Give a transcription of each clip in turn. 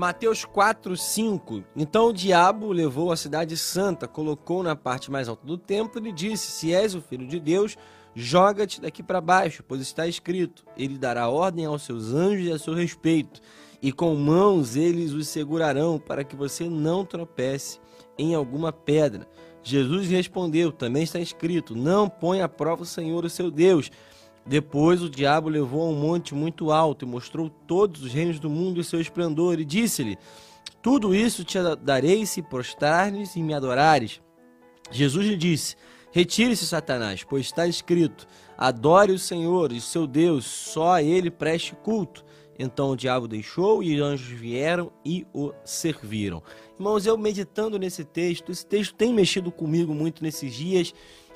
Mateus 4, 5. Então o diabo levou a cidade santa, colocou na parte mais alta do templo e disse: Se és o filho de Deus, joga-te daqui para baixo, pois está escrito: Ele dará ordem aos seus anjos a seu respeito, e com mãos eles os segurarão, para que você não tropece em alguma pedra. Jesus respondeu: Também está escrito: Não ponha à prova o Senhor, o seu Deus. Depois o diabo levou a um monte muito alto e mostrou todos os reinos do mundo e seu esplendor, e disse-lhe: Tudo isso te darei se prostrares e me adorares. Jesus lhe disse: Retire-se, Satanás, pois está escrito: Adore o Senhor e seu Deus, só a ele preste culto. Então o diabo deixou e os anjos vieram e o serviram. Irmãos, eu meditando nesse texto, esse texto tem mexido comigo muito nesses dias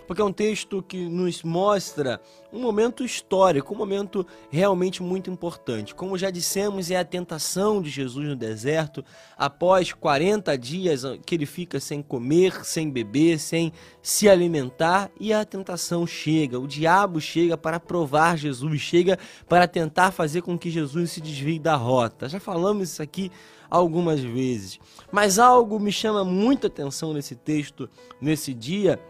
porque é um texto que nos mostra um momento histórico, um momento realmente muito importante. Como já dissemos, é a tentação de Jesus no deserto, após 40 dias que ele fica sem comer, sem beber, sem se alimentar, e a tentação chega, o diabo chega para provar Jesus, chega para tentar fazer com que Jesus se desvie da rota. Já falamos isso aqui algumas vezes, mas algo me chama muita atenção nesse texto, nesse dia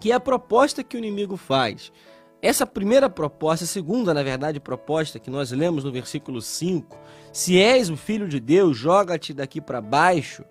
que é a proposta que o inimigo faz. Essa primeira proposta, a segunda, na verdade, proposta que nós lemos no versículo 5, se és o filho de Deus, joga-te daqui para baixo.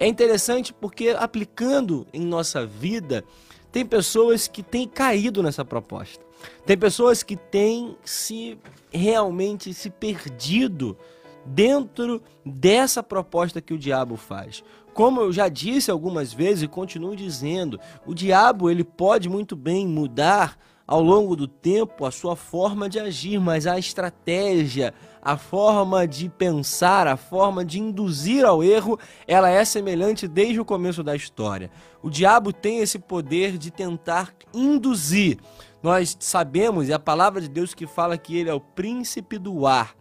É interessante porque aplicando em nossa vida, tem pessoas que têm caído nessa proposta. Tem pessoas que têm se realmente se perdido dentro dessa proposta que o diabo faz. Como eu já disse algumas vezes e continuo dizendo, o diabo ele pode muito bem mudar ao longo do tempo a sua forma de agir, mas a estratégia, a forma de pensar, a forma de induzir ao erro, ela é semelhante desde o começo da história. O diabo tem esse poder de tentar induzir. Nós sabemos, e a palavra de Deus que fala que ele é o príncipe do ar.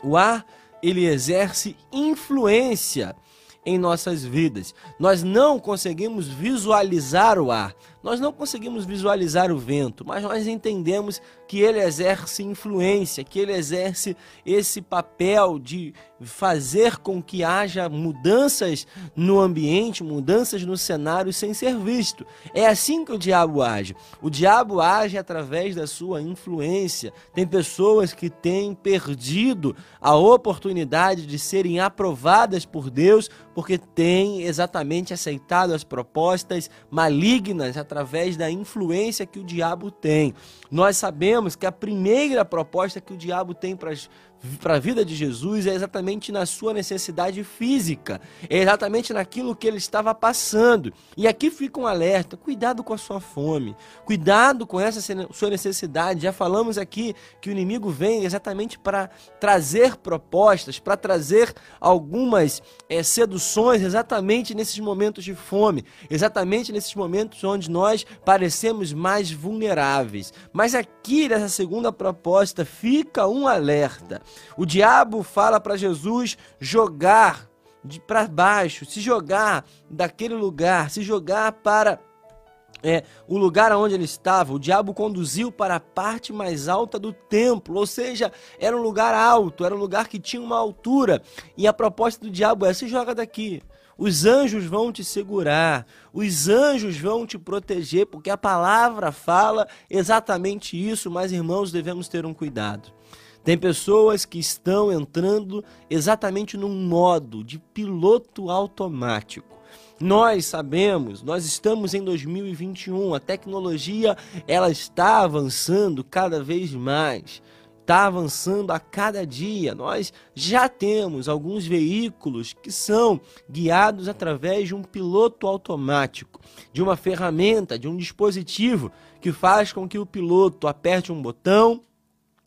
O ar, ele exerce influência em nossas vidas. Nós não conseguimos visualizar o ar, nós não conseguimos visualizar o vento, mas nós entendemos que ele exerce influência, que ele exerce esse papel de fazer com que haja mudanças no ambiente, mudanças no cenário sem ser visto. É assim que o diabo age. O diabo age através da sua influência. Tem pessoas que têm perdido a oportunidade de serem aprovadas por Deus porque têm exatamente aceitado as propostas malignas através da influência que o diabo tem. Nós sabemos que a primeira proposta que o diabo tem para para a vida de Jesus é exatamente na sua necessidade física, é exatamente naquilo que ele estava passando. E aqui fica um alerta: cuidado com a sua fome, cuidado com essa sua necessidade. Já falamos aqui que o inimigo vem exatamente para trazer propostas, para trazer algumas é, seduções, exatamente nesses momentos de fome, exatamente nesses momentos onde nós parecemos mais vulneráveis. Mas aqui nessa segunda proposta fica um alerta. O diabo fala para Jesus jogar para baixo, se jogar daquele lugar, se jogar para é, o lugar onde ele estava, o diabo conduziu para a parte mais alta do templo, ou seja, era um lugar alto, era um lugar que tinha uma altura. E a proposta do diabo é: se joga daqui. Os anjos vão te segurar, os anjos vão te proteger, porque a palavra fala exatamente isso, mas irmãos, devemos ter um cuidado. Tem pessoas que estão entrando exatamente num modo de piloto automático. Nós sabemos, nós estamos em 2021, a tecnologia ela está avançando cada vez mais. Está avançando a cada dia. Nós já temos alguns veículos que são guiados através de um piloto automático, de uma ferramenta, de um dispositivo que faz com que o piloto aperte um botão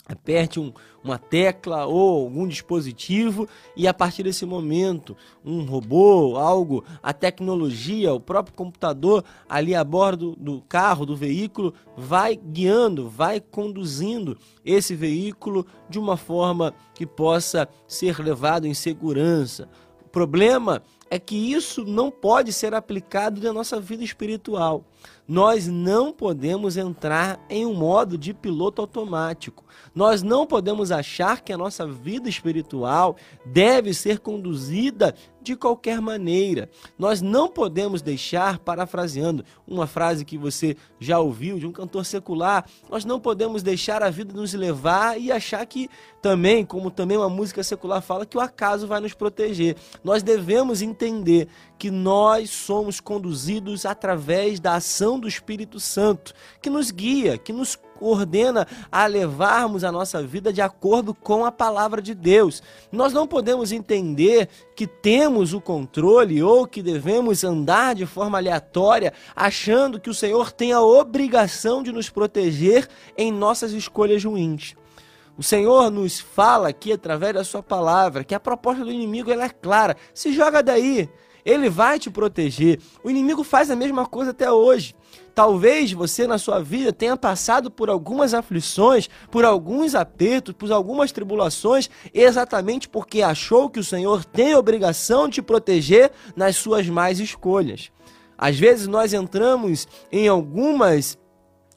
aperte um, uma tecla ou algum dispositivo e a partir desse momento um robô, algo, a tecnologia, o próprio computador ali a bordo do carro, do veículo, vai guiando, vai conduzindo esse veículo de uma forma que possa ser levado em segurança. O problema é que isso não pode ser aplicado na nossa vida espiritual. Nós não podemos entrar em um modo de piloto automático. Nós não podemos achar que a nossa vida espiritual deve ser conduzida de qualquer maneira. Nós não podemos deixar, parafraseando uma frase que você já ouviu de um cantor secular, nós não podemos deixar a vida nos levar e achar que também, como também uma música secular fala, que o acaso vai nos proteger. Nós devemos entender que nós somos conduzidos através da ação do Espírito Santo, que nos guia, que nos ordena a levarmos a nossa vida de acordo com a palavra de Deus. Nós não podemos entender que temos o controle ou que devemos andar de forma aleatória, achando que o Senhor tem a obrigação de nos proteger em nossas escolhas ruins. O Senhor nos fala aqui através da sua palavra que a proposta do inimigo ela é clara. Se joga daí, ele vai te proteger. O inimigo faz a mesma coisa até hoje. Talvez você na sua vida tenha passado por algumas aflições, por alguns apertos, por algumas tribulações, exatamente porque achou que o Senhor tem obrigação de te proteger nas suas más escolhas. Às vezes nós entramos em algumas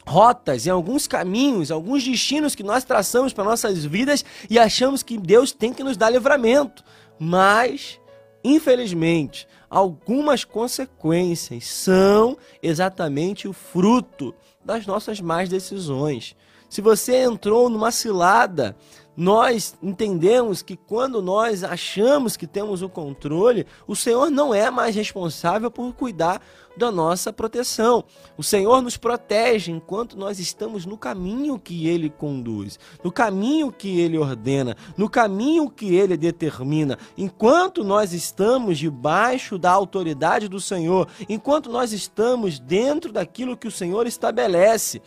rotas, em alguns caminhos, alguns destinos que nós traçamos para nossas vidas e achamos que Deus tem que nos dar livramento. Mas, infelizmente, algumas consequências são exatamente o fruto das nossas más decisões. Se você entrou numa cilada, nós entendemos que quando nós achamos que temos o controle, o Senhor não é mais responsável por cuidar da nossa proteção. O Senhor nos protege enquanto nós estamos no caminho que Ele conduz, no caminho que Ele ordena, no caminho que Ele determina. Enquanto nós estamos debaixo da autoridade do Senhor, enquanto nós estamos dentro daquilo que o Senhor estabelece,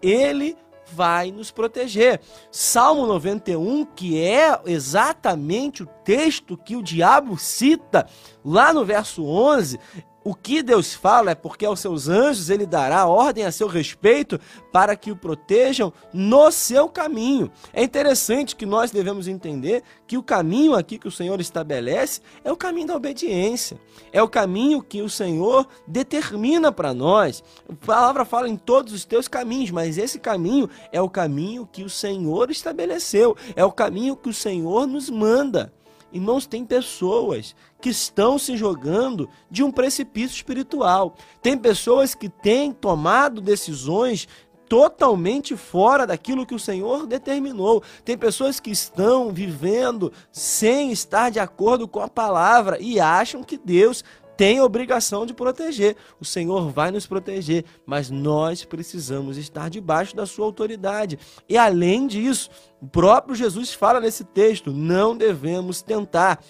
Ele vai nos proteger. Salmo 91, que é exatamente o texto que o diabo cita lá no verso 11, o que Deus fala é porque aos seus anjos ele dará ordem a seu respeito para que o protejam no seu caminho. É interessante que nós devemos entender que o caminho aqui que o Senhor estabelece é o caminho da obediência. É o caminho que o Senhor determina para nós. A palavra fala em todos os teus caminhos, mas esse caminho é o caminho que o Senhor estabeleceu. É o caminho que o Senhor nos manda. Irmãos, tem pessoas que estão se jogando de um precipício espiritual. Tem pessoas que têm tomado decisões totalmente fora daquilo que o Senhor determinou. Tem pessoas que estão vivendo sem estar de acordo com a palavra e acham que Deus tem obrigação de proteger. O Senhor vai nos proteger, mas nós precisamos estar debaixo da sua autoridade. E além disso, o próprio Jesus fala nesse texto: não devemos tentar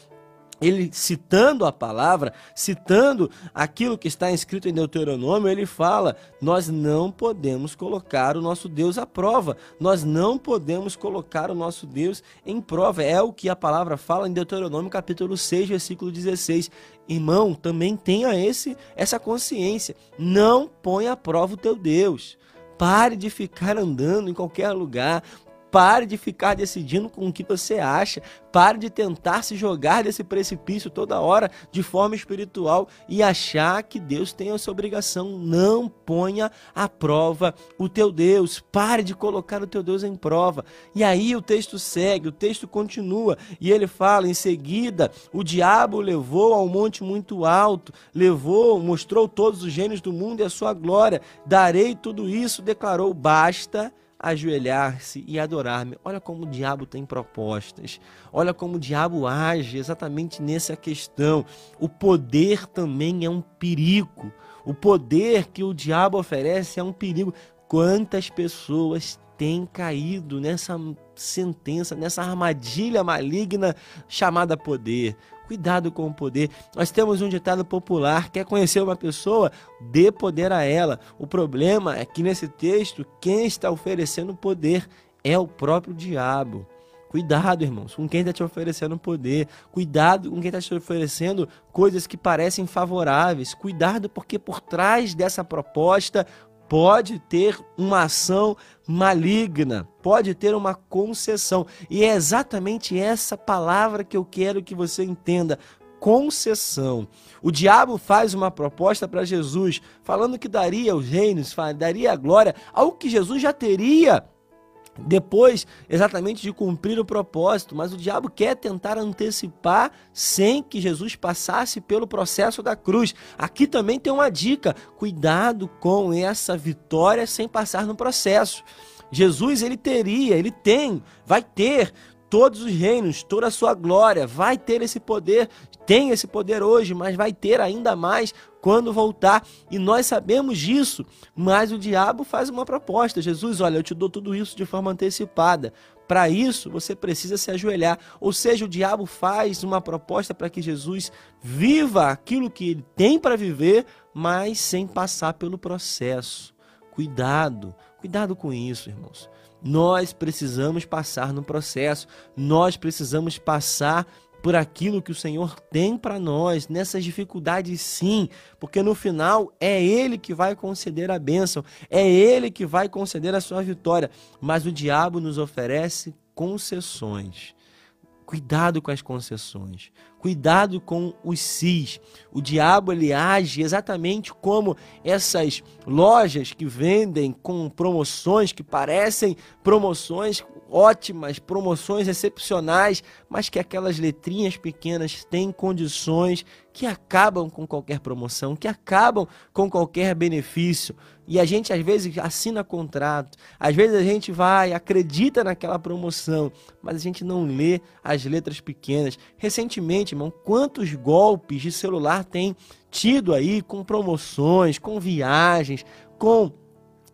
ele citando a palavra, citando aquilo que está escrito em Deuteronômio, ele fala: nós não podemos colocar o nosso Deus à prova, nós não podemos colocar o nosso Deus em prova. É o que a palavra fala em Deuteronômio capítulo 6, versículo 16. Irmão, também tenha esse essa consciência. Não põe à prova o teu Deus. Pare de ficar andando em qualquer lugar. Pare de ficar decidindo com o que você acha. Pare de tentar se jogar desse precipício toda hora de forma espiritual e achar que Deus tem essa obrigação. Não ponha à prova o teu Deus. Pare de colocar o teu Deus em prova. E aí o texto segue, o texto continua e ele fala: em seguida, o diabo levou ao monte muito alto, levou, mostrou todos os gênios do mundo e a sua glória. Darei tudo isso, declarou: basta ajoelhar-se e adorar-me. Olha como o diabo tem propostas. Olha como o diabo age exatamente nessa questão. O poder também é um perigo. O poder que o diabo oferece é um perigo. Quantas pessoas têm caído nessa sentença, nessa armadilha maligna chamada poder? Cuidado com o poder. Nós temos um ditado popular: quer conhecer uma pessoa? Dê poder a ela. O problema é que nesse texto, quem está oferecendo poder é o próprio diabo. Cuidado, irmãos, com quem está te oferecendo poder. Cuidado com quem está te oferecendo coisas que parecem favoráveis. Cuidado, porque por trás dessa proposta pode ter uma ação maligna, pode ter uma concessão. E é exatamente essa palavra que eu quero que você entenda. concessão. O diabo faz uma proposta para Jesus, falando que daria os reinos, daria a glória, algo que Jesus já teria depois exatamente de cumprir o propósito, mas o diabo quer tentar antecipar sem que Jesus passasse pelo processo da cruz. Aqui também tem uma dica: cuidado com essa vitória sem passar no processo. Jesus ele teria, ele tem, vai ter todos os reinos, toda a sua glória, vai ter esse poder, tem esse poder hoje, mas vai ter ainda mais quando voltar. E nós sabemos disso, mas o diabo faz uma proposta. Jesus, olha, eu te dou tudo isso de forma antecipada. Para isso, você precisa se ajoelhar. Ou seja, o diabo faz uma proposta para que Jesus viva aquilo que ele tem para viver, mas sem passar pelo processo. Cuidado, cuidado com isso, irmãos. Nós precisamos passar no processo, nós precisamos passar por aquilo que o Senhor tem para nós, nessas dificuldades sim, porque no final é Ele que vai conceder a bênção, é Ele que vai conceder a sua vitória, mas o diabo nos oferece concessões. Cuidado com as concessões. Cuidado com os cis. O diabo ele age exatamente como essas lojas que vendem com promoções que parecem promoções ótimas, promoções excepcionais, mas que aquelas letrinhas pequenas têm condições que acabam com qualquer promoção, que acabam com qualquer benefício. E a gente às vezes assina contrato, às vezes a gente vai, acredita naquela promoção, mas a gente não lê as letras pequenas. Recentemente, irmão, quantos golpes de celular tem tido aí com promoções, com viagens, com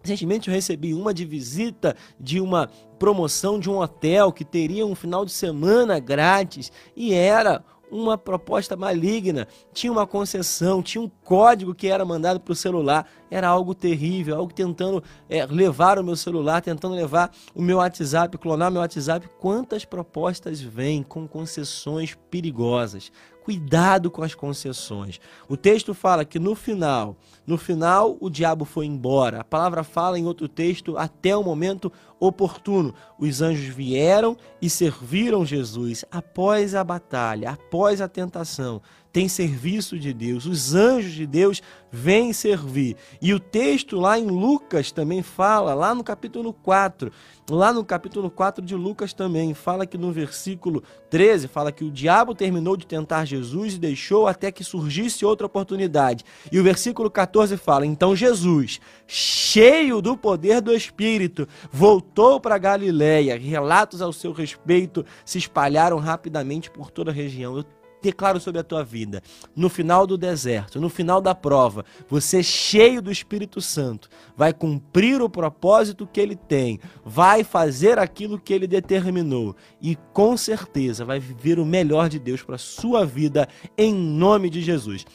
Recentemente eu recebi uma de visita de uma promoção de um hotel que teria um final de semana grátis e era uma proposta maligna, tinha uma concessão, tinha um código que era mandado para o celular, era algo terrível, algo tentando é, levar o meu celular, tentando levar o meu WhatsApp, clonar meu WhatsApp. Quantas propostas vêm com concessões perigosas? Cuidado com as concessões. O texto fala que no final, no final o diabo foi embora. A palavra fala em outro texto até o momento oportuno. Os anjos vieram e serviram Jesus após a batalha, após a tentação tem serviço de Deus, os anjos de Deus vêm servir. E o texto lá em Lucas também fala, lá no capítulo 4, lá no capítulo 4 de Lucas também, fala que no versículo 13, fala que o diabo terminou de tentar Jesus e deixou até que surgisse outra oportunidade. E o versículo 14 fala: Então Jesus, cheio do poder do Espírito, voltou para Galiléia. Relatos ao seu respeito se espalharam rapidamente por toda a região. Eu declaro sobre a tua vida, no final do deserto, no final da prova, você cheio do Espírito Santo, vai cumprir o propósito que ele tem, vai fazer aquilo que ele determinou e com certeza vai viver o melhor de Deus para sua vida em nome de Jesus.